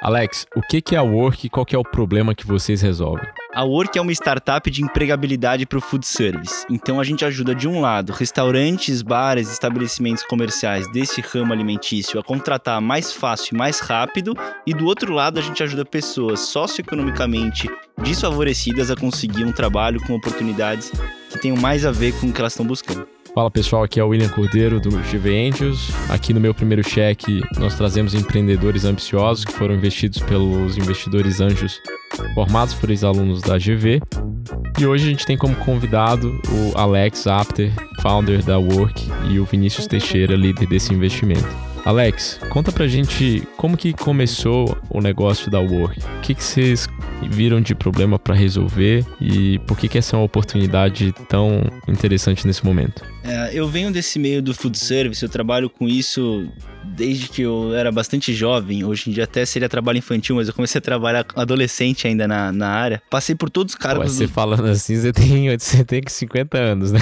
Alex, o que é a Work e qual é o problema que vocês resolvem? A Work é uma startup de empregabilidade para o food service. Então a gente ajuda de um lado restaurantes, bares, estabelecimentos comerciais desse ramo alimentício a contratar mais fácil e mais rápido, e do outro lado a gente ajuda pessoas socioeconomicamente desfavorecidas a conseguir um trabalho com oportunidades que tenham mais a ver com o que elas estão buscando. Fala pessoal, aqui é o William Cordeiro do GV Angels. Aqui no meu primeiro cheque, nós trazemos empreendedores ambiciosos que foram investidos pelos investidores anjos formados por ex-alunos da GV. E hoje a gente tem como convidado o Alex Apter, founder da Work, e o Vinícius Teixeira, líder desse investimento. Alex, conta pra gente como que começou o negócio da Work. O que, que vocês viram de problema para resolver e por que, que essa é uma oportunidade tão interessante nesse momento? É, eu venho desse meio do food service, eu trabalho com isso desde que eu era bastante jovem. Hoje em dia até seria trabalho infantil, mas eu comecei a trabalhar adolescente ainda na, na área. Passei por todos os cargos. Você do... falando assim, você tem, você tem 50 anos, né?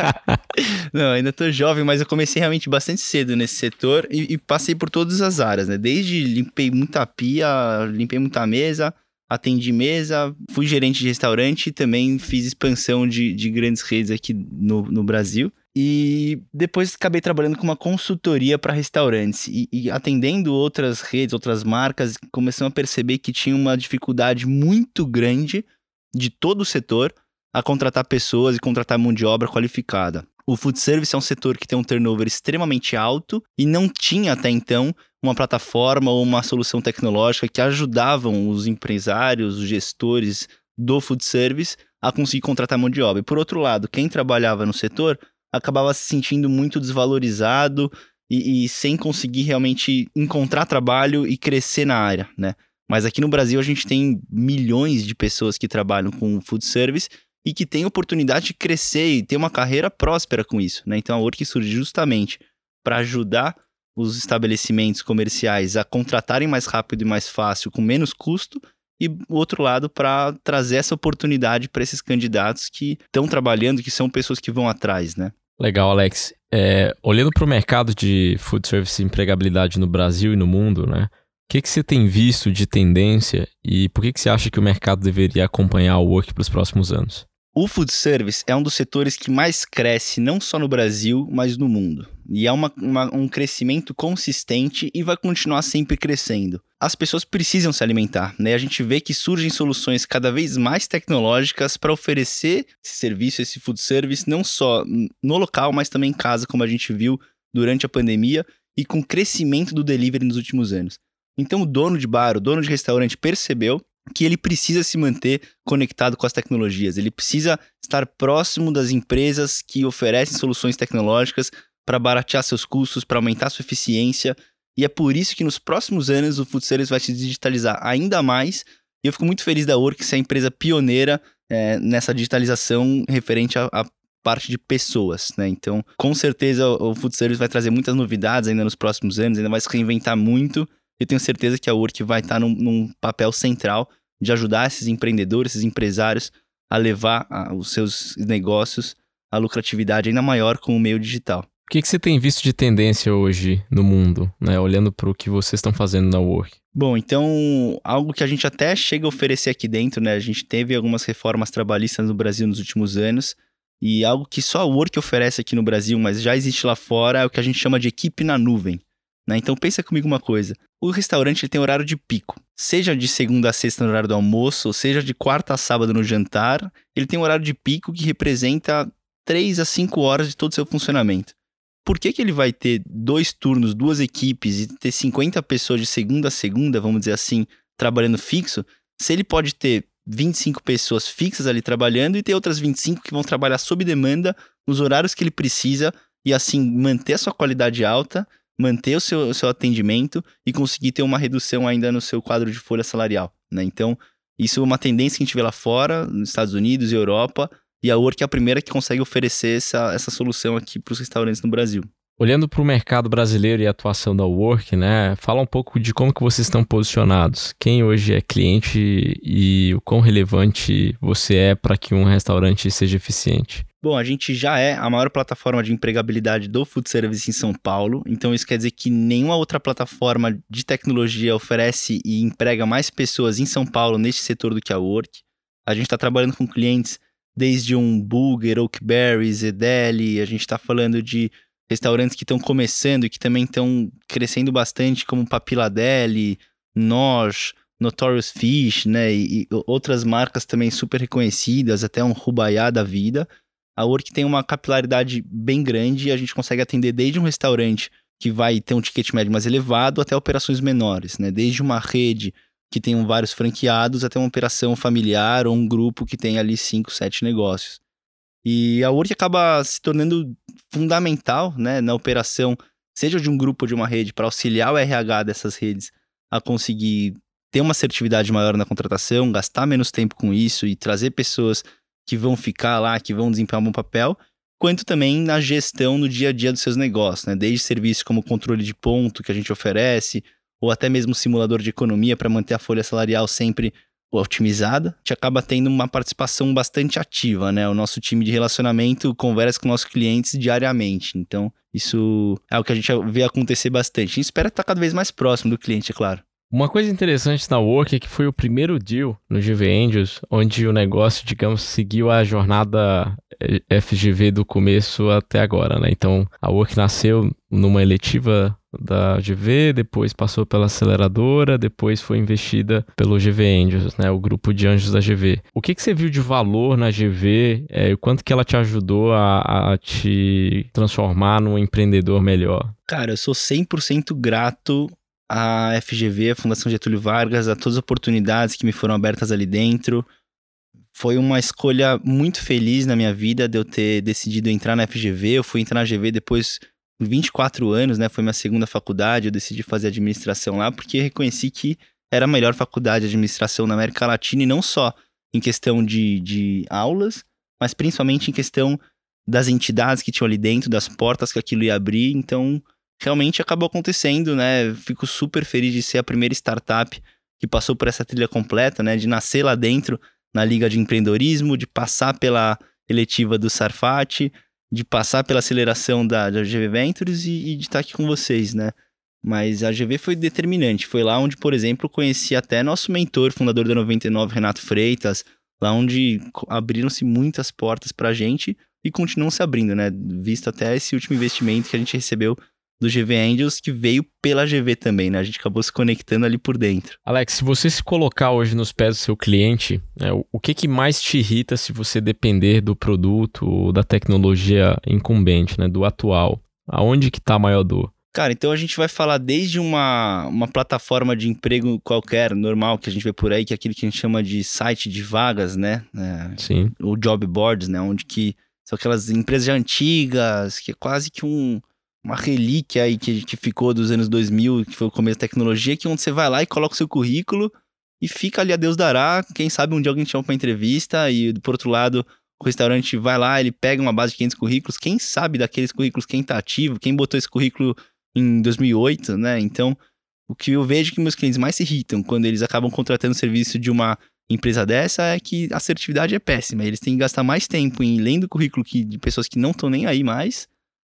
Não, ainda tô jovem, mas eu comecei realmente bastante cedo nesse setor e, e passei por todas as áreas, né? Desde limpei muita pia, limpei muita mesa, atendi mesa, fui gerente de restaurante e também fiz expansão de, de grandes redes aqui no, no Brasil. E depois acabei trabalhando com uma consultoria para restaurantes e, e, atendendo outras redes, outras marcas, começamos a perceber que tinha uma dificuldade muito grande de todo o setor a contratar pessoas e contratar mão de obra qualificada. O food service é um setor que tem um turnover extremamente alto e não tinha até então uma plataforma ou uma solução tecnológica que ajudavam os empresários, os gestores do food service a conseguir contratar mão de obra. E por outro lado, quem trabalhava no setor acabava se sentindo muito desvalorizado e, e, sem conseguir realmente encontrar trabalho e crescer na área, né? Mas aqui no Brasil a gente tem milhões de pessoas que trabalham com food service e que têm oportunidade de crescer e ter uma carreira próspera com isso, né? Então a Work surge justamente para ajudar os estabelecimentos comerciais a contratarem mais rápido e mais fácil, com menos custo, e o outro lado para trazer essa oportunidade para esses candidatos que estão trabalhando, que são pessoas que vão atrás, né? Legal, Alex. É, olhando para o mercado de food service e empregabilidade no Brasil e no mundo, né? O que, que você tem visto de tendência e por que, que você acha que o mercado deveria acompanhar o Work para os próximos anos? O food service é um dos setores que mais cresce, não só no Brasil, mas no mundo. E é uma, uma, um crescimento consistente e vai continuar sempre crescendo. As pessoas precisam se alimentar, né? A gente vê que surgem soluções cada vez mais tecnológicas para oferecer esse serviço, esse food service, não só no local, mas também em casa, como a gente viu durante a pandemia e com o crescimento do delivery nos últimos anos. Então, o dono de bar, o dono de restaurante percebeu que ele precisa se manter conectado com as tecnologias, ele precisa estar próximo das empresas que oferecem soluções tecnológicas para baratear seus custos, para aumentar sua eficiência. E é por isso que nos próximos anos o Service vai se digitalizar ainda mais. E eu fico muito feliz da Work ser a empresa pioneira é, nessa digitalização referente à, parte de pessoas, né? Então, com certeza o Service vai trazer muitas novidades ainda nos próximos anos, ainda vai se reinventar muito eu tenho certeza que a Work vai estar num, num papel central de ajudar esses empreendedores, esses empresários a levar a, os seus negócios à lucratividade ainda maior com o meio digital. O que, que você tem visto de tendência hoje no mundo, né? olhando para o que vocês estão fazendo na Work? Bom, então, algo que a gente até chega a oferecer aqui dentro, né? A gente teve algumas reformas trabalhistas no Brasil nos últimos anos, e algo que só a Work oferece aqui no Brasil, mas já existe lá fora, é o que a gente chama de equipe na nuvem. Né? Então pensa comigo uma coisa. O restaurante ele tem horário de pico. Seja de segunda a sexta no horário do almoço, ou seja de quarta a sábado no jantar, ele tem um horário de pico que representa 3 a 5 horas de todo o seu funcionamento. Por que, que ele vai ter dois turnos, duas equipes e ter 50 pessoas de segunda a segunda, vamos dizer assim, trabalhando fixo, se ele pode ter 25 pessoas fixas ali trabalhando e ter outras 25 que vão trabalhar sob demanda nos horários que ele precisa e assim manter a sua qualidade alta manter o seu, o seu atendimento e conseguir ter uma redução ainda no seu quadro de folha salarial, né? Então, isso é uma tendência que a gente vê lá fora, nos Estados Unidos e Europa, e a Work é a primeira que consegue oferecer essa, essa solução aqui para os restaurantes no Brasil. Olhando para o mercado brasileiro e a atuação da Work, né? Fala um pouco de como que vocês estão posicionados. Quem hoje é cliente e o quão relevante você é para que um restaurante seja eficiente. Bom, a gente já é a maior plataforma de empregabilidade do food service em São Paulo, então isso quer dizer que nenhuma outra plataforma de tecnologia oferece e emprega mais pessoas em São Paulo neste setor do que a Work. A gente está trabalhando com clientes desde um Burger, Oakberry, Zedeli, a gente está falando de restaurantes que estão começando e que também estão crescendo bastante, como Papiladelli, Nós, Notorious Fish, né, e, e outras marcas também super reconhecidas, até um Rubaiá da vida. A Work tem uma capilaridade bem grande e a gente consegue atender desde um restaurante que vai ter um ticket médio mais elevado até operações menores, né? Desde uma rede que tem vários franqueados até uma operação familiar ou um grupo que tem ali 5, 7 negócios. E a Work acaba se tornando fundamental né, na operação, seja de um grupo ou de uma rede, para auxiliar o RH dessas redes a conseguir ter uma assertividade maior na contratação, gastar menos tempo com isso e trazer pessoas que vão ficar lá, que vão desempenhar um bom papel, quanto também na gestão no dia a dia dos seus negócios, né? Desde serviços como controle de ponto que a gente oferece, ou até mesmo simulador de economia para manter a folha salarial sempre otimizada, a gente acaba tendo uma participação bastante ativa, né? O nosso time de relacionamento conversa com nossos clientes diariamente. Então, isso é o que a gente vê acontecer bastante. A gente espera estar cada vez mais próximo do cliente, é claro. Uma coisa interessante na Work é que foi o primeiro deal no GV Angels onde o negócio, digamos, seguiu a jornada eh, FGV do começo até agora, né? Então, a Work nasceu numa eletiva da GV, depois passou pela aceleradora, depois foi investida pelo GV Angels, né, o grupo de anjos da GV. O que, que você viu de valor na GV é, o quanto que ela te ajudou a, a te transformar num empreendedor melhor? Cara, eu sou 100% grato a FGV, a Fundação Getúlio Vargas, a todas as oportunidades que me foram abertas ali dentro. Foi uma escolha muito feliz na minha vida de eu ter decidido entrar na FGV. Eu fui entrar na GV depois de 24 anos, né? Foi minha segunda faculdade. Eu decidi fazer administração lá porque reconheci que era a melhor faculdade de administração na América Latina e não só em questão de, de aulas, mas principalmente em questão das entidades que tinham ali dentro, das portas que aquilo ia abrir. Então, realmente acabou acontecendo, né? Fico super feliz de ser a primeira startup que passou por essa trilha completa, né? De nascer lá dentro na Liga de Empreendedorismo, de passar pela eletiva do Sarfat, de passar pela aceleração da, da GV Ventures e, e de estar aqui com vocês, né? Mas a GV foi determinante. Foi lá onde, por exemplo, conheci até nosso mentor, fundador da 99, Renato Freitas, lá onde abriram-se muitas portas para a gente e continuam se abrindo, né? Visto até esse último investimento que a gente recebeu do GV Angels, que veio pela GV também, né? A gente acabou se conectando ali por dentro. Alex, se você se colocar hoje nos pés do seu cliente, né, o que, que mais te irrita se você depender do produto ou da tecnologia incumbente, né? Do atual? Aonde que tá a maior dor? Cara, então a gente vai falar desde uma, uma plataforma de emprego qualquer, normal, que a gente vê por aí, que é aquele que a gente chama de site de vagas, né? É, Sim. O job boards, né? Onde que são aquelas empresas antigas, que é quase que um uma relíquia aí que, que ficou dos anos 2000, que foi o começo da tecnologia, que onde você vai lá e coloca o seu currículo e fica ali a Deus dará. Quem sabe um dia alguém te chama pra entrevista e, por outro lado, o restaurante vai lá, ele pega uma base de 500 currículos. Quem sabe daqueles currículos quem tá ativo, quem botou esse currículo em 2008, né? Então, o que eu vejo que meus clientes mais se irritam quando eles acabam contratando o serviço de uma empresa dessa é que a assertividade é péssima. Eles têm que gastar mais tempo em lendo o currículo que, de pessoas que não estão nem aí mais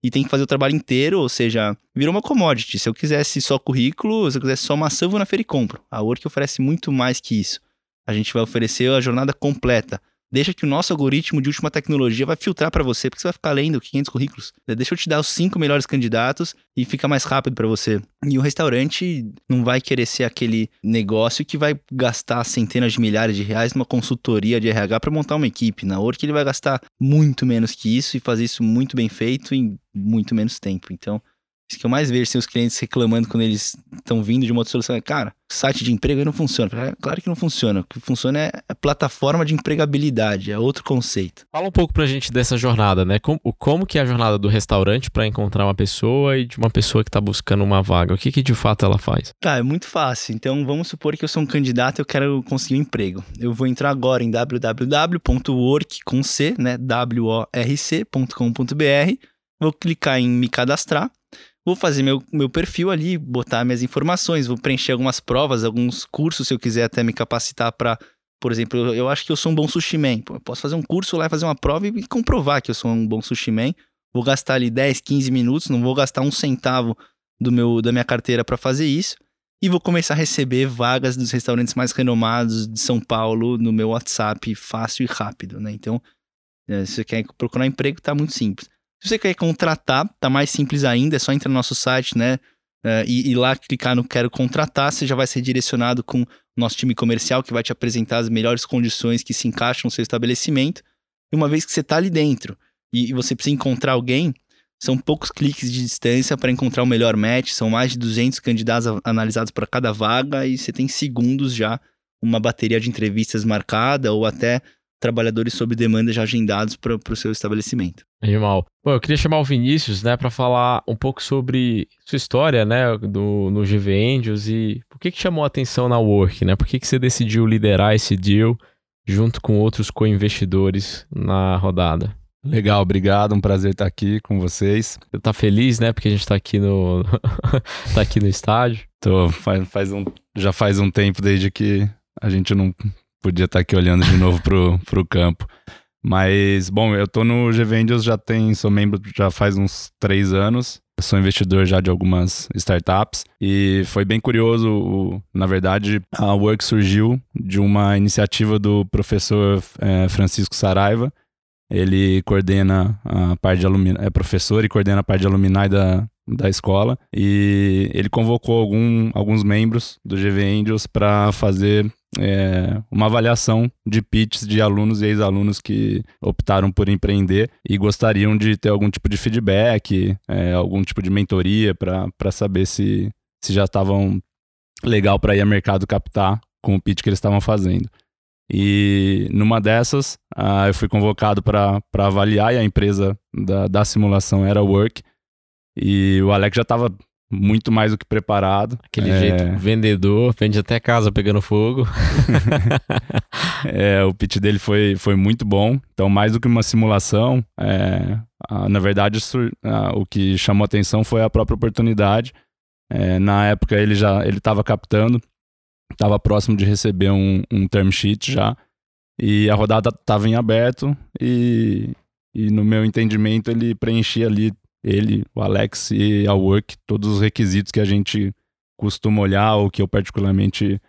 e tem que fazer o trabalho inteiro, ou seja, virou uma commodity. Se eu quisesse só currículo, se eu quisesse só maçã, eu vou na feira e compro. A Work oferece muito mais que isso. A gente vai oferecer a jornada completa. Deixa que o nosso algoritmo de última tecnologia vai filtrar para você, porque você vai ficar lendo 500 currículos. Deixa eu te dar os cinco melhores candidatos e fica mais rápido para você. E o restaurante não vai querer ser aquele negócio que vai gastar centenas de milhares de reais numa consultoria de RH para montar uma equipe. Na Work ele vai gastar muito menos que isso e fazer isso muito bem feito em muito menos tempo. Então, isso que eu mais vejo, assim, os clientes reclamando quando eles estão vindo de uma outra solução. Cara, site de emprego aí não funciona. É, claro que não funciona. O que funciona é a plataforma de empregabilidade, é outro conceito. Fala um pouco pra gente dessa jornada, né? Como, como que é a jornada do restaurante para encontrar uma pessoa e de uma pessoa que tá buscando uma vaga? O que que de fato ela faz? Tá, é muito fácil. Então, vamos supor que eu sou um candidato e eu quero conseguir um emprego. Eu vou entrar agora em www.work, com C, né? W-O-R-C.com.br. Vou clicar em me cadastrar vou fazer meu, meu perfil ali, botar minhas informações, vou preencher algumas provas, alguns cursos, se eu quiser até me capacitar para Por exemplo, eu, eu acho que eu sou um bom sushi man. Eu posso fazer um curso lá, fazer uma prova e comprovar que eu sou um bom sushi man. Vou gastar ali 10, 15 minutos, não vou gastar um centavo do meu, da minha carteira para fazer isso. E vou começar a receber vagas dos restaurantes mais renomados de São Paulo no meu WhatsApp fácil e rápido, né? Então, é, se você quer procurar emprego, tá muito simples. Se você quer contratar, tá mais simples ainda, é só entrar no nosso site, né? Uh, e, e, lá clicar no Quero Contratar, você já vai ser direcionado com o nosso time comercial que vai te apresentar as melhores condições que se encaixam no seu estabelecimento. E uma vez que você está ali dentro e, e, você precisa encontrar alguém, são poucos cliques de distância para encontrar o melhor match, são mais de 200 candidatos analisados para cada vaga e você tem segundos já uma bateria de entrevistas marcada ou até trabalhadores sob demanda já agendados para o seu estabelecimento. Animal. Bom, eu queria chamar o Vinícius, né, para falar um pouco sobre sua história, né, do, no GV Angels e por que que chamou a atenção na Work, né? Por que que você decidiu liderar esse deal junto com outros co-investidores na rodada? Legal, obrigado, um prazer estar aqui com vocês. Você tá feliz, né, porque a gente tá aqui no tá aqui no estádio? Tô, faz, faz um, já faz um tempo desde que a gente não podia estar aqui olhando de novo pro, pro campo. Mas, bom, eu tô no GVendios já tem, sou membro já faz uns três anos. sou investidor já de algumas startups e foi bem curioso. Na verdade, a Work surgiu de uma iniciativa do professor é, Francisco Saraiva. Ele coordena a parte de alumni, é professor e coordena a parte de alumni da, da escola. E ele convocou algum, alguns membros do GV Angels para fazer é, uma avaliação de pitches de alunos e ex-alunos que optaram por empreender e gostariam de ter algum tipo de feedback, é, algum tipo de mentoria para saber se, se já estavam legal para ir ao mercado captar com o pitch que eles estavam fazendo. E numa dessas, uh, eu fui convocado para avaliar e a empresa da, da simulação era Work. E o Alex já estava muito mais do que preparado. Aquele é... jeito vendedor, vende até casa pegando fogo. é, o pitch dele foi, foi muito bom. Então, mais do que uma simulação, é, a, na verdade, a, o que chamou atenção foi a própria oportunidade. É, na época, ele já ele estava captando, estava próximo de receber um, um term sheet já. E a rodada estava em aberto e, e, no meu entendimento, ele preenchia ali ele, o Alex e a Work, todos os requisitos que a gente costuma olhar ou que eu particularmente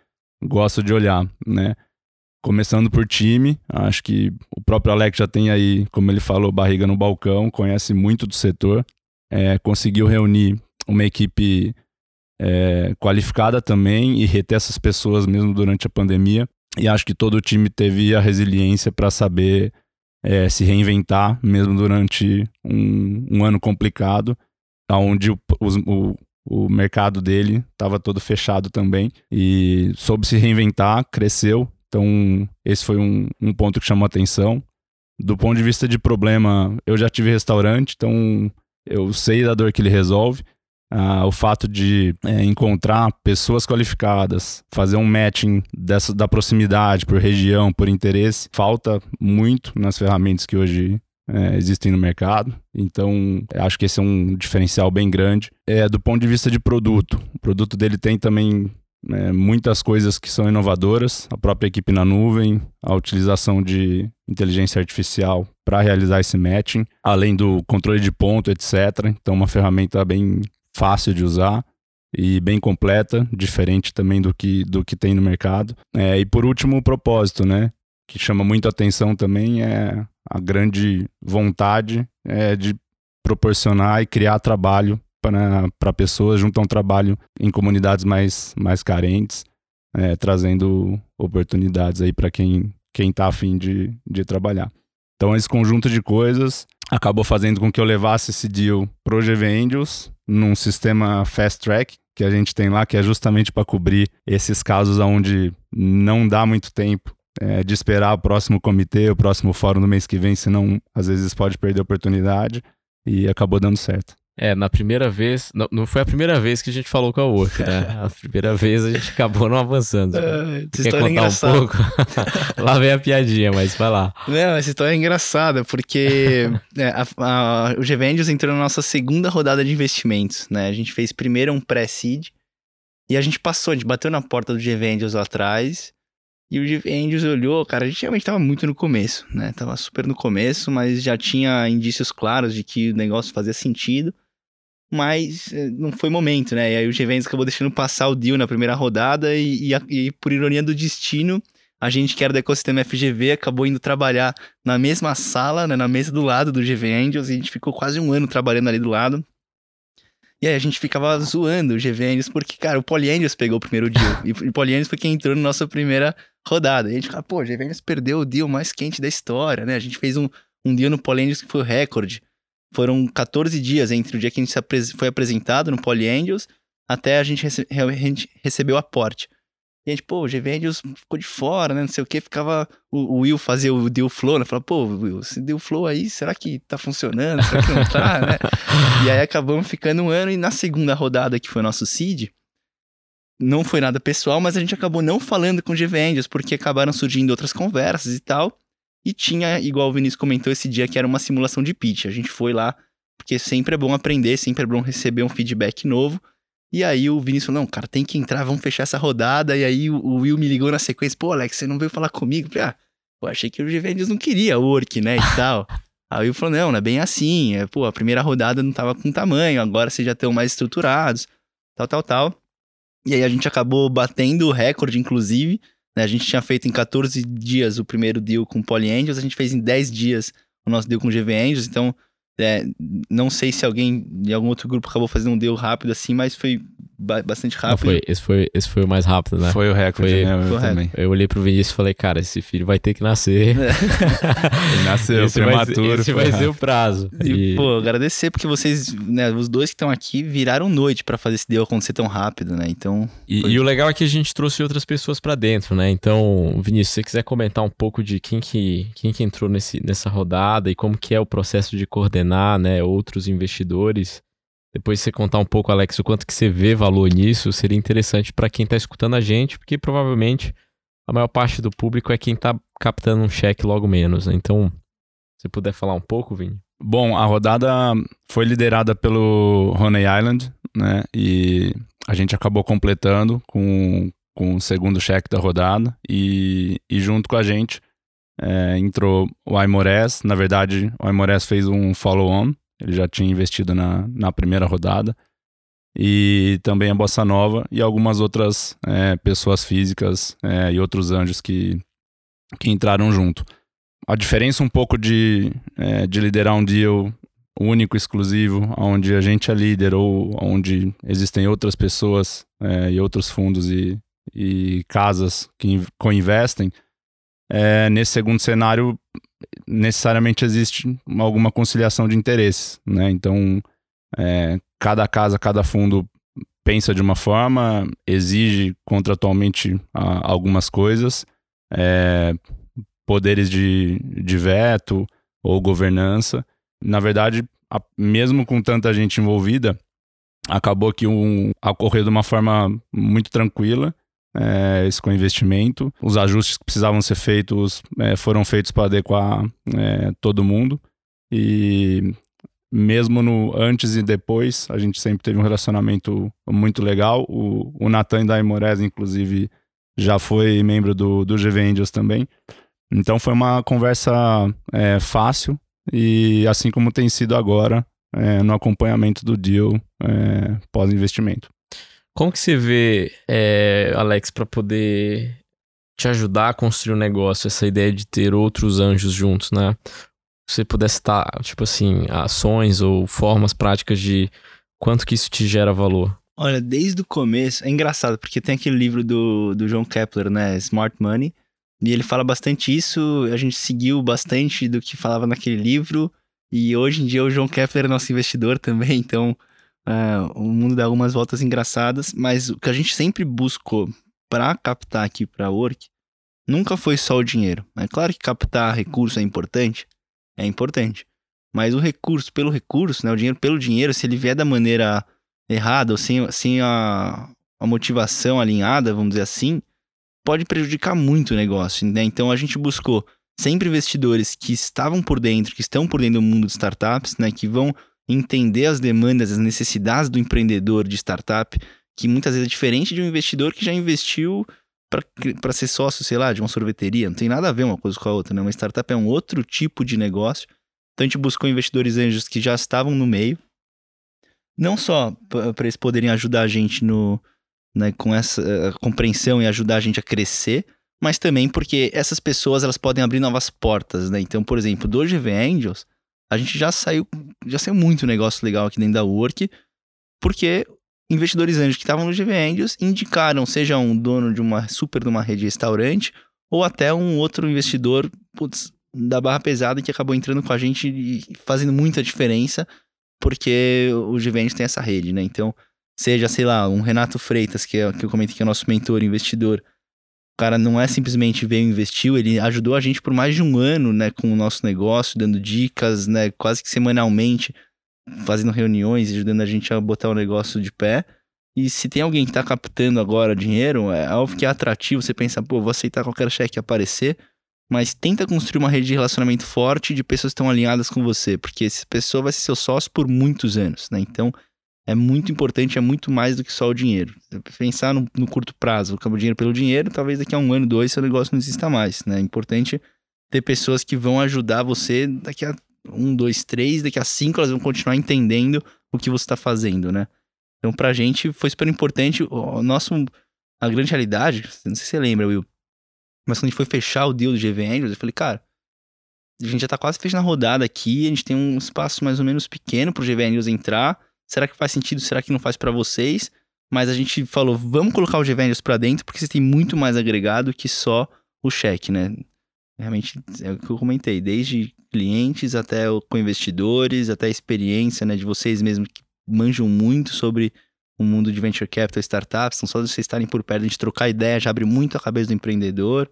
gosto de olhar, né? Começando por time, acho que o próprio Alex já tem aí, como ele falou, barriga no balcão, conhece muito do setor, é, conseguiu reunir uma equipe é, qualificada também e reter essas pessoas mesmo durante a pandemia. E acho que todo o time teve a resiliência para saber é, se reinventar, mesmo durante um, um ano complicado, onde o, o, o mercado dele estava todo fechado também. E soube se reinventar, cresceu. Então, esse foi um, um ponto que chamou atenção. Do ponto de vista de problema, eu já tive restaurante, então eu sei da dor que ele resolve. Ah, o fato de é, encontrar pessoas qualificadas, fazer um matching dessa, da proximidade por região, por interesse, falta muito nas ferramentas que hoje é, existem no mercado. Então, acho que esse é um diferencial bem grande. É, do ponto de vista de produto, o produto dele tem também é, muitas coisas que são inovadoras, a própria equipe na nuvem, a utilização de inteligência artificial para realizar esse matching, além do controle de ponto, etc. Então, uma ferramenta bem fácil de usar e bem completa, diferente também do que, do que tem no mercado. É, e por último, o propósito, né? Que chama muito atenção também é a grande vontade é, de proporcionar e criar trabalho para pessoas junto a um trabalho em comunidades mais, mais carentes, é, trazendo oportunidades aí para quem quem está afim de, de trabalhar. Então esse conjunto de coisas acabou fazendo com que eu levasse esse deal pro GV Angels num sistema fast track que a gente tem lá, que é justamente para cobrir esses casos onde não dá muito tempo é, de esperar o próximo comitê, o próximo fórum do mês que vem, senão às vezes pode perder a oportunidade e acabou dando certo. É, na primeira vez, não, não foi a primeira vez que a gente falou com a outra, né? A primeira vez a gente acabou não avançando. Uh, Quer contar engraçada. um pouco? lá vem a piadinha, mas vai lá. Não, essa história é engraçada, porque é, a, a, o Gvendios entrou na nossa segunda rodada de investimentos, né? A gente fez primeiro um pré-seed e a gente passou, a gente bateu na porta do Gvendios lá atrás E o GV Angels olhou, cara, a gente realmente tava muito no começo, né? Tava super no começo, mas já tinha indícios claros de que o negócio fazia sentido. Mas eh, não foi momento, né? E aí o GV Angels acabou deixando passar o deal na primeira rodada e, e, e por ironia do destino, a gente que era do ecossistema FGV acabou indo trabalhar na mesma sala, né, na mesa do lado do GV Angels, e a gente ficou quase um ano trabalhando ali do lado. E aí a gente ficava zoando o GV Angels, porque, cara, o Poly Angels pegou o primeiro deal. e o Poly Angels foi quem entrou na nossa primeira rodada. E a gente ficava, pô, o GV Angels perdeu o deal mais quente da história, né? A gente fez um, um deal no Poly Angels que foi o recorde. Foram 14 dias entre o dia que a gente foi apresentado no Poly Angels até a gente, rece a gente recebeu o aporte. E a gente, pô, o G-Vendios ficou de fora, né? Não sei o que, ficava. O, o Will fazia o Deal Flow, né? Falava, pô, Will, esse Deal Flow aí, será que tá funcionando? Será que não tá, né? E aí acabamos ficando um ano e na segunda rodada, que foi o nosso seed, não foi nada pessoal, mas a gente acabou não falando com o G-Vendios, porque acabaram surgindo outras conversas e tal. E tinha, igual o Vinícius comentou esse dia, que era uma simulação de pitch. A gente foi lá, porque sempre é bom aprender, sempre é bom receber um feedback novo. E aí o Vinícius falou, não, cara, tem que entrar, vamos fechar essa rodada. E aí o Will me ligou na sequência, pô, Alex, você não veio falar comigo? Eu falei, ah, eu achei que o Givendes não queria work, né, e tal. aí o Will falou, não, não é bem assim. É, pô, a primeira rodada não tava com tamanho, agora vocês já estão mais estruturados, tal, tal, tal. E aí a gente acabou batendo o recorde, inclusive. Né, a gente tinha feito em 14 dias o primeiro deal com Poly Angels, a gente fez em 10 dias o nosso deal com GV Angels, então é, não sei se alguém de algum outro grupo acabou fazendo um deal rápido assim, mas foi bastante rápido. Não, foi, esse, foi, esse foi o mais rápido, né? Foi o recorde, foi, né? Foi eu, também. eu olhei pro Vinícius e falei, cara, esse filho vai ter que nascer. É. Ele nasceu, esse prematuro. Vai, esse vai rápido. ser o prazo. E, e, pô, agradecer porque vocês, né, os dois que estão aqui viraram noite para fazer esse deal acontecer tão rápido, né? Então... E, foi... e o legal é que a gente trouxe outras pessoas para dentro, né? Então, Vinícius, se você quiser comentar um pouco de quem que, quem que entrou nesse, nessa rodada e como que é o processo de coordenar, né, outros investidores depois você contar um pouco, Alex, o quanto que você vê valor nisso, seria interessante para quem está escutando a gente, porque provavelmente a maior parte do público é quem está captando um cheque logo menos. Né? Então, se puder falar um pouco, Vini. Bom, a rodada foi liderada pelo Honey Island, né? E a gente acabou completando com, com o segundo cheque da rodada. E, e junto com a gente é, entrou o Aimores. Na verdade, o Aimores fez um follow-on ele já tinha investido na, na primeira rodada. E também a Bossa Nova e algumas outras é, pessoas físicas é, e outros anjos que, que entraram junto. A diferença um pouco de, é, de liderar um deal único, exclusivo, onde a gente é líder ou onde existem outras pessoas é, e outros fundos e, e casas que co-investem, é, nesse segundo cenário necessariamente existe alguma conciliação de interesses, né? Então, é, cada casa, cada fundo pensa de uma forma, exige contratualmente a, algumas coisas, é, poderes de, de veto ou governança. Na verdade, a, mesmo com tanta gente envolvida, acabou que um, ocorreu de uma forma muito tranquila é, esse co-investimento. Os ajustes que precisavam ser feitos é, foram feitos para adequar é, todo mundo. E mesmo no antes e depois, a gente sempre teve um relacionamento muito legal. O, o Nathan Daimores, inclusive, já foi membro do, do GV Angels também. Então foi uma conversa é, fácil e assim como tem sido agora é, no acompanhamento do deal é, pós-investimento. Como que você vê, é, Alex, para poder te ajudar a construir um negócio, essa ideia de ter outros anjos juntos, né? Se você pudesse estar, tipo assim, ações ou formas práticas de quanto que isso te gera valor. Olha, desde o começo, é engraçado, porque tem aquele livro do, do John Kepler, né? Smart Money. E ele fala bastante isso, a gente seguiu bastante do que falava naquele livro. E hoje em dia o John Kepler é nosso investidor também, então Uh, o mundo dá algumas voltas engraçadas, mas o que a gente sempre buscou para captar aqui para Work nunca foi só o dinheiro. É claro que captar recurso é importante, é importante. Mas o recurso pelo recurso, né, o dinheiro pelo dinheiro, se ele vier da maneira errada ou sem, sem a, a motivação alinhada, vamos dizer assim, pode prejudicar muito o negócio. Né? Então a gente buscou sempre investidores que estavam por dentro, que estão por dentro do mundo de startups, né, que vão entender as demandas, as necessidades do empreendedor de startup, que muitas vezes é diferente de um investidor que já investiu para ser sócio, sei lá, de uma sorveteria. Não tem nada a ver uma coisa com a outra, né? Uma startup é um outro tipo de negócio. Então a gente buscou investidores anjos que já estavam no meio. Não só para eles poderem ajudar a gente no, né, com essa uh, compreensão e ajudar a gente a crescer, mas também porque essas pessoas elas podem abrir novas portas, né? Então, por exemplo, do GV Angels, a gente já saiu, já saiu muito negócio legal aqui dentro da Work, porque investidores anjos que estavam no GV Angels indicaram, seja um dono de uma super de uma rede de restaurante, ou até um outro investidor putz, da barra pesada que acabou entrando com a gente e fazendo muita diferença, porque o Angels tem essa rede, né? Então, seja, sei lá, um Renato Freitas, que, é, que eu comentei que é nosso mentor, investidor, cara não é simplesmente veio e investiu, ele ajudou a gente por mais de um ano, né, com o nosso negócio, dando dicas, né, quase que semanalmente, fazendo reuniões, ajudando a gente a botar o negócio de pé. E se tem alguém que está captando agora dinheiro, é algo que é atrativo, você pensa, pô, vou aceitar qualquer cheque aparecer, mas tenta construir uma rede de relacionamento forte de pessoas que estão alinhadas com você, porque essa pessoa vai ser seu sócio por muitos anos, né? Então, é muito importante, é muito mais do que só o dinheiro. Pensar no, no curto prazo, acaba o dinheiro pelo dinheiro, talvez daqui a um ano, dois, seu negócio não exista mais, né? É importante ter pessoas que vão ajudar você daqui a um, dois, três, daqui a cinco elas vão continuar entendendo o que você está fazendo, né? Então, pra gente foi super importante. O nosso, a grande realidade, não sei se você lembra, Will, mas quando a gente foi fechar o deal do GV Angels, eu falei, cara, a gente já tá quase fechando a rodada aqui, a gente tem um espaço mais ou menos pequeno pro GV Angels entrar. Será que faz sentido? Será que não faz para vocês? Mas a gente falou, vamos colocar o GV Angels pra dentro, porque você tem muito mais agregado que só o cheque, né? Realmente é o que eu comentei, desde clientes até com investidores, até a experiência né, de vocês mesmos que manjam muito sobre o mundo de venture capital, startups, então só de vocês estarem por perto, a gente trocar ideia já abre muito a cabeça do empreendedor.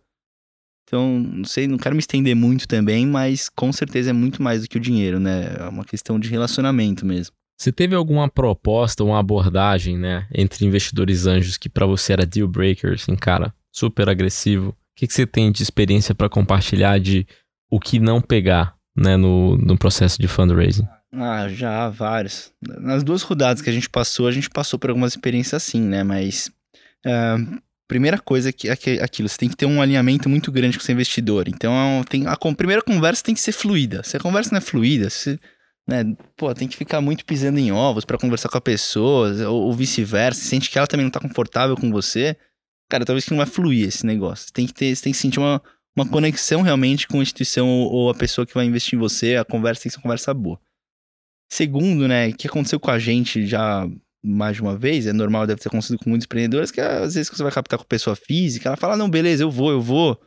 Então, não sei, não quero me estender muito também, mas com certeza é muito mais do que o dinheiro, né? É uma questão de relacionamento mesmo. Você teve alguma proposta, uma abordagem, né, entre investidores anjos que para você era deal breaker, assim, cara, super agressivo? O que, que você tem de experiência para compartilhar de o que não pegar, né, no, no processo de fundraising? Ah, já, vários. Nas duas rodadas que a gente passou, a gente passou por algumas experiências assim, né? Mas. Uh, primeira coisa que é aquilo, você tem que ter um alinhamento muito grande com o seu investidor. Então, tem, a, a primeira conversa tem que ser fluida. Se a conversa não é fluida, você, né, pô, tem que ficar muito pisando em ovos para conversar com a pessoa, ou, ou vice-versa. Sente que ela também não tá confortável com você, cara, talvez que não vai fluir esse negócio. Você tem que ter, tem que sentir uma, uma conexão realmente com a instituição ou, ou a pessoa que vai investir em você, a conversa tem que ser uma conversa boa. Segundo, né, que aconteceu com a gente já mais de uma vez, é normal, deve ter acontecido com muitos empreendedores, que às vezes você vai captar com pessoa física, ela fala, não, beleza, eu vou, eu vou.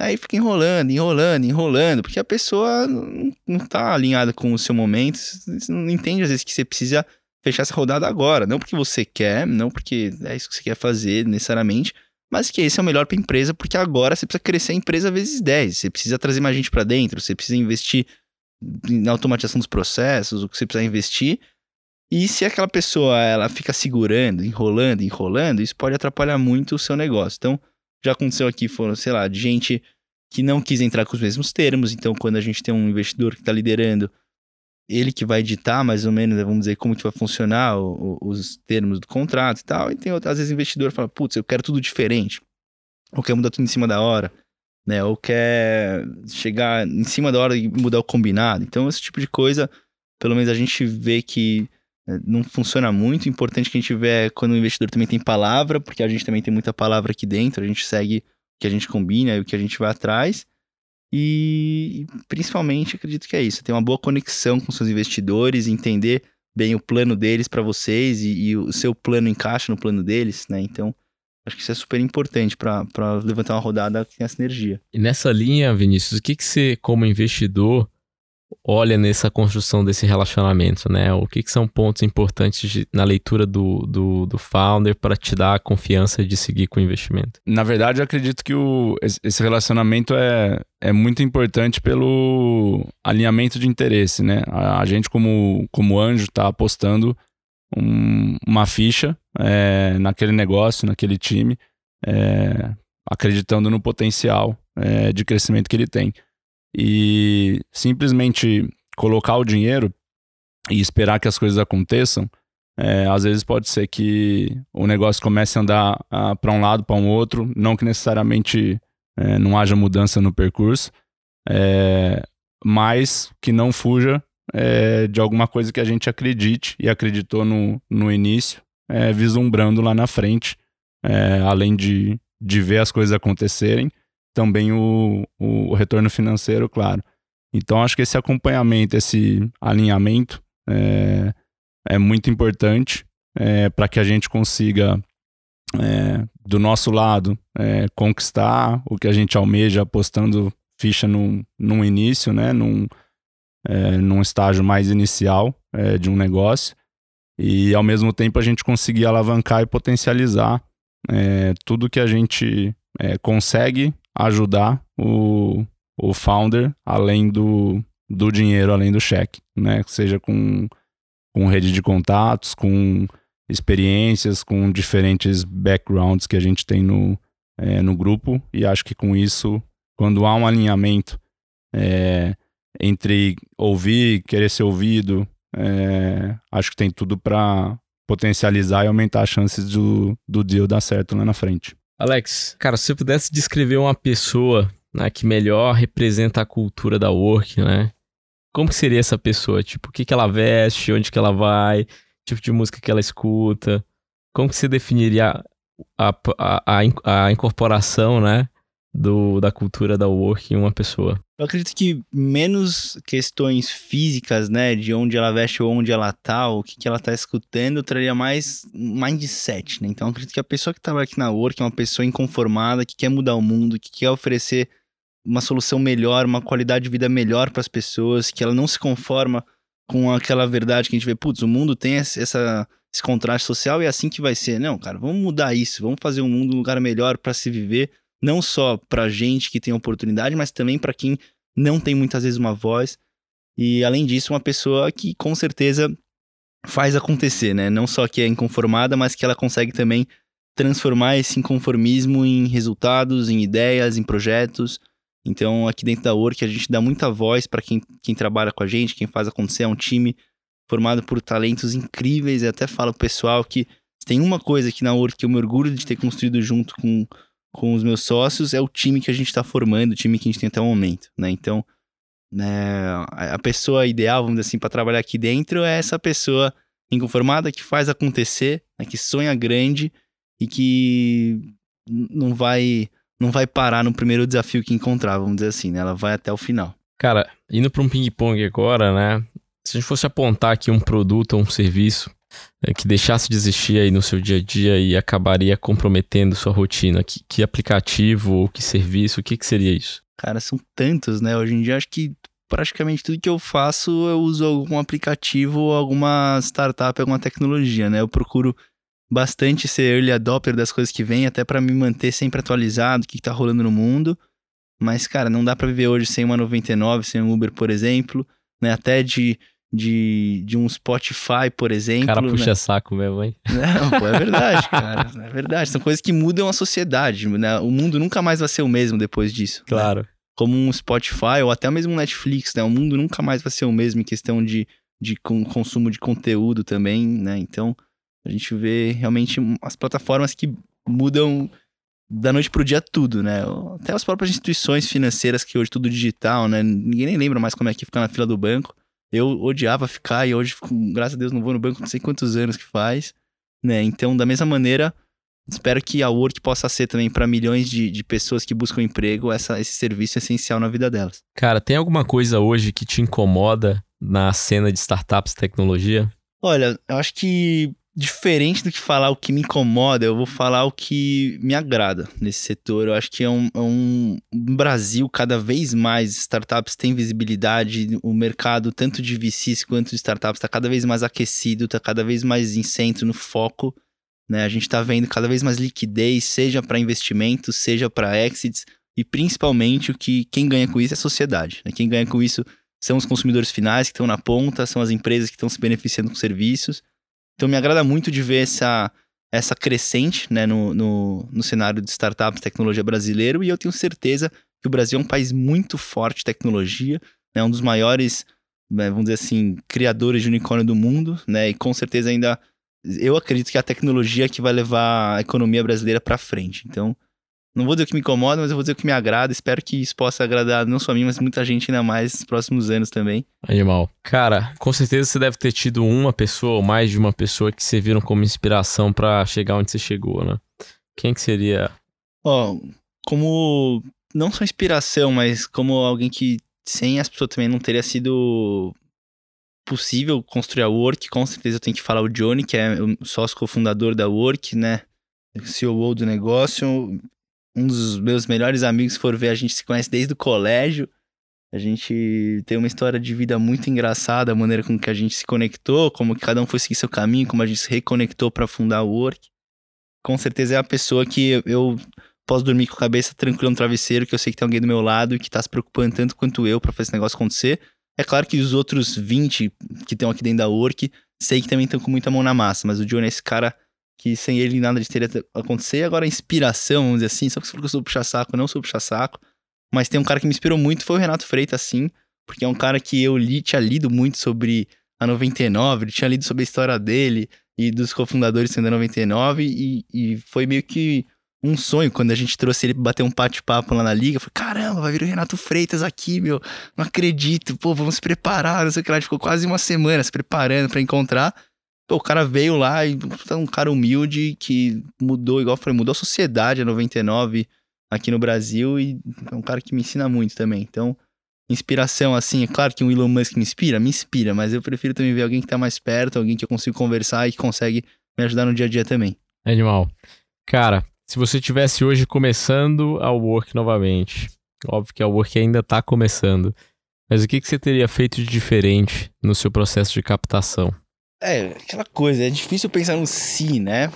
Aí fica enrolando, enrolando, enrolando, porque a pessoa não, não tá alinhada com o seu momento, você não entende às vezes que você precisa fechar essa rodada agora, não porque você quer, não porque é isso que você quer fazer necessariamente, mas que esse é o melhor para a empresa, porque agora você precisa crescer a empresa vezes 10, você precisa trazer mais gente para dentro, você precisa investir na automatização dos processos, o que você precisa investir. E se aquela pessoa ela fica segurando, enrolando, enrolando, isso pode atrapalhar muito o seu negócio. Então, já aconteceu aqui, foram, sei lá, de gente que não quis entrar com os mesmos termos. Então, quando a gente tem um investidor que está liderando, ele que vai editar mais ou menos, vamos dizer, como que vai funcionar o, o, os termos do contrato e tal. E tem, às vezes, investidor fala, putz, eu quero tudo diferente. Ou quer mudar tudo em cima da hora, né? Ou quer chegar em cima da hora e mudar o combinado. Então, esse tipo de coisa, pelo menos a gente vê que né, não funciona muito. Importante que a gente vê quando o investidor também tem palavra, porque a gente também tem muita palavra aqui dentro, a gente segue o que a gente combina e o que a gente vai atrás. E principalmente acredito que é isso, ter uma boa conexão com seus investidores, entender bem o plano deles para vocês e, e, o seu plano encaixa no plano deles, né? Então, acho que isso é super importante para levantar uma rodada que tem essa energia. E nessa linha, Vinícius, o que, que você, como investidor, olha nessa construção desse relacionamento, né? O que, que são pontos importantes de, na leitura do, do, do founder para te dar a confiança de seguir com o investimento? Na verdade, eu acredito que o, esse relacionamento é, é muito importante pelo alinhamento de interesse, né? A, a gente, como, como anjo, está apostando um, uma ficha é, naquele negócio, naquele time, é, acreditando no potencial é, de crescimento que ele tem. E simplesmente colocar o dinheiro e esperar que as coisas aconteçam É, às vezes pode ser que o negócio comece a andar para um lado, para um outro, não que necessariamente é, não haja mudança no percurso, é, mas que não fuja é, de alguma coisa que a gente acredite e acreditou no, no início, é, vislumbrando lá na frente, é, além de, de ver as coisas acontecerem, também o, o retorno financeiro, claro. Então, acho que esse acompanhamento, esse alinhamento é, é muito importante é, para que a gente consiga, é, do nosso lado, é, conquistar o que a gente almeja, apostando ficha num, num início, né, num, é, num estágio mais inicial é, de um negócio, e ao mesmo tempo a gente conseguir alavancar e potencializar tudo que a gente consegue ajudar o, o founder além do, do dinheiro, além do cheque, né? Seja com com rede de contatos, com experiências, com diferentes backgrounds que a gente tem no, é, no grupo. E acho que com isso, quando há um alinhamento é, entre ouvir, querer ser ouvido, é, acho que tem tudo para potencializar e aumentar as chances do, do deal dar certo lá na frente. Alex, cara, se você pudesse descrever uma pessoa né, que melhor representa a cultura da work, né? como que seria essa pessoa? Tipo, o que, que ela veste, onde que ela vai, tipo de música que ela escuta? Como que você definiria a, a, a, a incorporação, né, do, da cultura da work em uma pessoa? Eu acredito que menos questões físicas, né, de onde ela veste ou onde ela tá, o que, que ela tá escutando, traria mais mindset, né? Então, eu acredito que a pessoa que trabalha aqui na work é uma pessoa inconformada, que quer mudar o mundo, que quer oferecer uma solução melhor, uma qualidade de vida melhor para as pessoas, que ela não se conforma com aquela verdade que a gente vê, putz, o mundo tem essa, esse contraste social e é assim que vai ser. Não, cara, vamos mudar isso, vamos fazer um mundo um lugar melhor para se viver, não só para gente que tem oportunidade, mas também para quem não tem muitas vezes uma voz. E além disso, uma pessoa que com certeza faz acontecer, né? Não só que é inconformada, mas que ela consegue também transformar esse inconformismo em resultados, em ideias, em projetos. Então, aqui dentro da Work, a gente dá muita voz para quem, quem trabalha com a gente, quem faz acontecer. É um time formado por talentos incríveis. Eu até falo pro pessoal que tem uma coisa aqui na Work que eu me orgulho de ter construído junto com, com os meus sócios, é o time que a gente está formando, o time que a gente tem até o momento, né? Então, né, a pessoa ideal, vamos dizer assim, para trabalhar aqui dentro é essa pessoa inconformada que faz acontecer, né, que sonha grande e que não vai não vai parar no primeiro desafio que encontrar, vamos dizer assim, né? Ela vai até o final. Cara, indo para um ping-pong agora, né? Se a gente fosse apontar aqui um produto ou um serviço que deixasse de existir aí no seu dia a dia e acabaria comprometendo sua rotina, que, que aplicativo ou que serviço, o que, que seria isso? Cara, são tantos, né? Hoje em dia acho que praticamente tudo que eu faço eu uso algum aplicativo alguma startup, alguma tecnologia, né? Eu procuro bastante ser early adopter das coisas que vem, até para me manter sempre atualizado, o que, que tá rolando no mundo. Mas, cara, não dá para viver hoje sem uma 99, sem um Uber, por exemplo, né? Até de, de, de um Spotify, por exemplo. Cara, né? puxa saco mesmo, hein? Não, pô, é verdade, cara. É verdade. São coisas que mudam a sociedade, né? O mundo nunca mais vai ser o mesmo depois disso. Né? Claro. Né? Como um Spotify ou até mesmo um Netflix, né? O mundo nunca mais vai ser o mesmo em questão de, de consumo de conteúdo também, né? Então, a gente vê realmente as plataformas que mudam da noite pro dia tudo, né? Até as próprias instituições financeiras que hoje tudo digital, né? Ninguém nem lembra mais como é que fica na fila do banco. Eu odiava ficar e hoje, graças a Deus, não vou no banco não sei quantos anos que faz, né? Então, da mesma maneira, espero que a Work possa ser também para milhões de, de pessoas que buscam emprego essa, esse serviço essencial na vida delas. Cara, tem alguma coisa hoje que te incomoda na cena de startups e tecnologia? Olha, eu acho que diferente do que falar o que me incomoda, eu vou falar o que me agrada nesse setor. Eu acho que é um, é um, Brasil cada vez mais startups têm visibilidade, o mercado tanto de VCs quanto de startups está cada vez mais aquecido, está cada vez mais em centro, no foco. Né? A gente está vendo cada vez mais liquidez, seja para investimentos, seja para exits, e principalmente o que quem ganha com isso é a sociedade. Né? Quem ganha com isso são os consumidores finais que estão na ponta, são as empresas que estão se beneficiando com serviços. Então me agrada muito de ver essa, essa crescente né, no, no, no cenário de startups tecnologia brasileiro e eu tenho certeza que o Brasil é um país muito forte de tecnologia, é né, um dos maiores, né, vamos dizer assim, criadores de unicórnio do mundo, né? E com certeza ainda eu acredito que é a tecnologia que vai levar a economia brasileira para frente. Então, não vou dizer o que me incomoda, mas eu vou dizer o que me agrada. Espero que isso possa agradar não só a mim, mas muita gente ainda mais nos próximos anos também. Animal. Cara, com certeza você deve ter tido uma pessoa ou mais de uma pessoa que serviram como inspiração para chegar onde você chegou, né? Quem que seria? Ó, oh, como não só inspiração, mas como alguém que sem as pessoas também não teria sido possível construir a Work, com certeza eu tenho que falar o Johnny, que é o sócio cofundador da Work, né? CEO do negócio um dos meus melhores amigos, se for ver, a gente se conhece desde o colégio. A gente tem uma história de vida muito engraçada, a maneira com que a gente se conectou, como que cada um foi seguir seu caminho, como a gente se reconectou para fundar o Work. Com certeza é a pessoa que eu posso dormir com a cabeça tranquila no travesseiro, que eu sei que tem alguém do meu lado e que tá se preocupando tanto quanto eu para fazer esse negócio acontecer. É claro que os outros 20 que estão aqui dentro da Work, sei que também estão com muita mão na massa, mas o Johnny é esse cara que sem ele nada de teria acontecer. Agora, a inspiração, vamos dizer assim, só que você falou que eu sou puxa-saco, não sou puxa-saco. Mas tem um cara que me inspirou muito, foi o Renato Freitas, sim, porque é um cara que eu li, tinha lido muito sobre a 99, ele tinha lido sobre a história dele e dos cofundadores sendo a 99, e, e foi meio que um sonho quando a gente trouxe ele pra bater um bate-papo lá na liga. Falei, caramba, vai vir o Renato Freitas aqui, meu. Não acredito, pô, vamos se preparar. Não sei o que lá. Ficou quase uma semana se preparando para encontrar. Pô, o cara veio lá e é um cara humilde que mudou, igual eu falei, mudou a sociedade a 99 aqui no Brasil e é um cara que me ensina muito também. Então, inspiração, assim, é claro que o Elon Musk me inspira, me inspira, mas eu prefiro também ver alguém que tá mais perto, alguém que eu consigo conversar e que consegue me ajudar no dia a dia também. Animal. Cara, se você tivesse hoje começando a Work novamente, óbvio que a Work ainda tá começando, mas o que, que você teria feito de diferente no seu processo de captação? É, aquela coisa, é difícil pensar no si, né?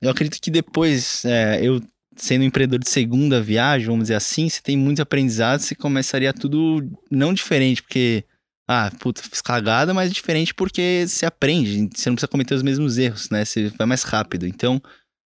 Eu acredito que depois, é, eu sendo um empreendedor de segunda viagem, vamos dizer assim, você tem muitos aprendizados, você começaria tudo não diferente, porque, ah, puta, fiz cagada, mas diferente porque você aprende, você não precisa cometer os mesmos erros, né? Você vai mais rápido. Então,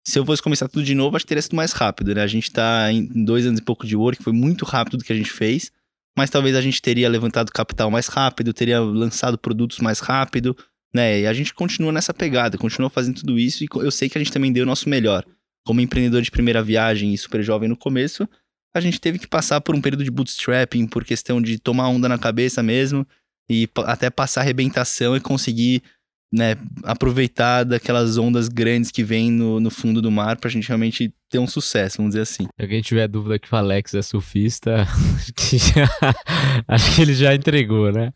se eu fosse começar tudo de novo, acho que teria sido mais rápido, né? A gente tá em dois anos e pouco de work, foi muito rápido do que a gente fez, mas talvez a gente teria levantado capital mais rápido, teria lançado produtos mais rápido, né? E a gente continua nessa pegada, continua fazendo tudo isso e eu sei que a gente também deu o nosso melhor. Como empreendedor de primeira viagem e super jovem no começo, a gente teve que passar por um período de bootstrapping, por questão de tomar onda na cabeça mesmo e até passar arrebentação e conseguir né, aproveitar daquelas ondas grandes que vêm no, no fundo do mar pra gente realmente ter um sucesso, vamos dizer assim. Se alguém tiver dúvida que o Alex é surfista, acho que ele já entregou, né?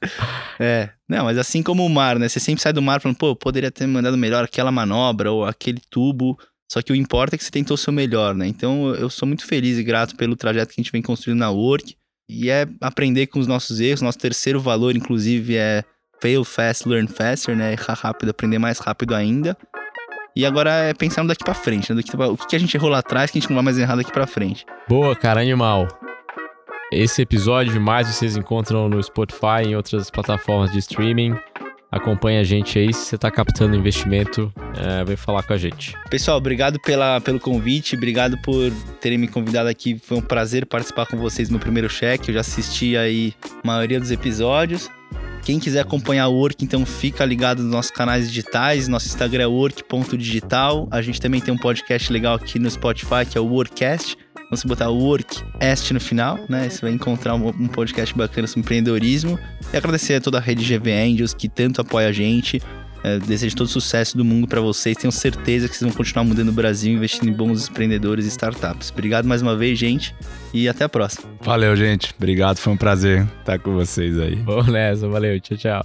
É, não, mas assim como o mar, né? Você sempre sai do mar falando, pô, poderia ter mandado melhor aquela manobra ou aquele tubo, só que o importa é que você tentou o seu melhor, né? Então eu sou muito feliz e grato pelo trajeto que a gente vem construindo na Work, e é aprender com os nossos erros. Nosso terceiro valor, inclusive, é fail fast, learn faster, né? Errar rápido, aprender mais rápido ainda. E agora é pensando daqui para frente, né? Daqui, o que a gente errou lá atrás que a gente não vai mais errar daqui para frente. Boa, cara, animal. Esse episódio mais vocês encontram no Spotify e em outras plataformas de streaming. Acompanha a gente aí, se você está captando investimento, é, vem falar com a gente. Pessoal, obrigado pela, pelo convite, obrigado por terem me convidado aqui. Foi um prazer participar com vocês no primeiro cheque. Eu já assisti aí a maioria dos episódios. Quem quiser acompanhar o Work, então fica ligado nos nossos canais digitais. Nosso Instagram é work.digital. A gente também tem um podcast legal aqui no Spotify, que é o Workcast. Então, se botar Workcast no final, né? Você vai encontrar um podcast bacana sobre empreendedorismo. E agradecer a toda a rede GV Angels que tanto apoia a gente. É, desejo todo sucesso do mundo para vocês. Tenho certeza que vocês vão continuar mudando o Brasil, investindo em bons empreendedores e startups. Obrigado mais uma vez, gente, e até a próxima. Valeu, gente. Obrigado, foi um prazer estar com vocês aí. Boa nessa, valeu. Tchau, tchau.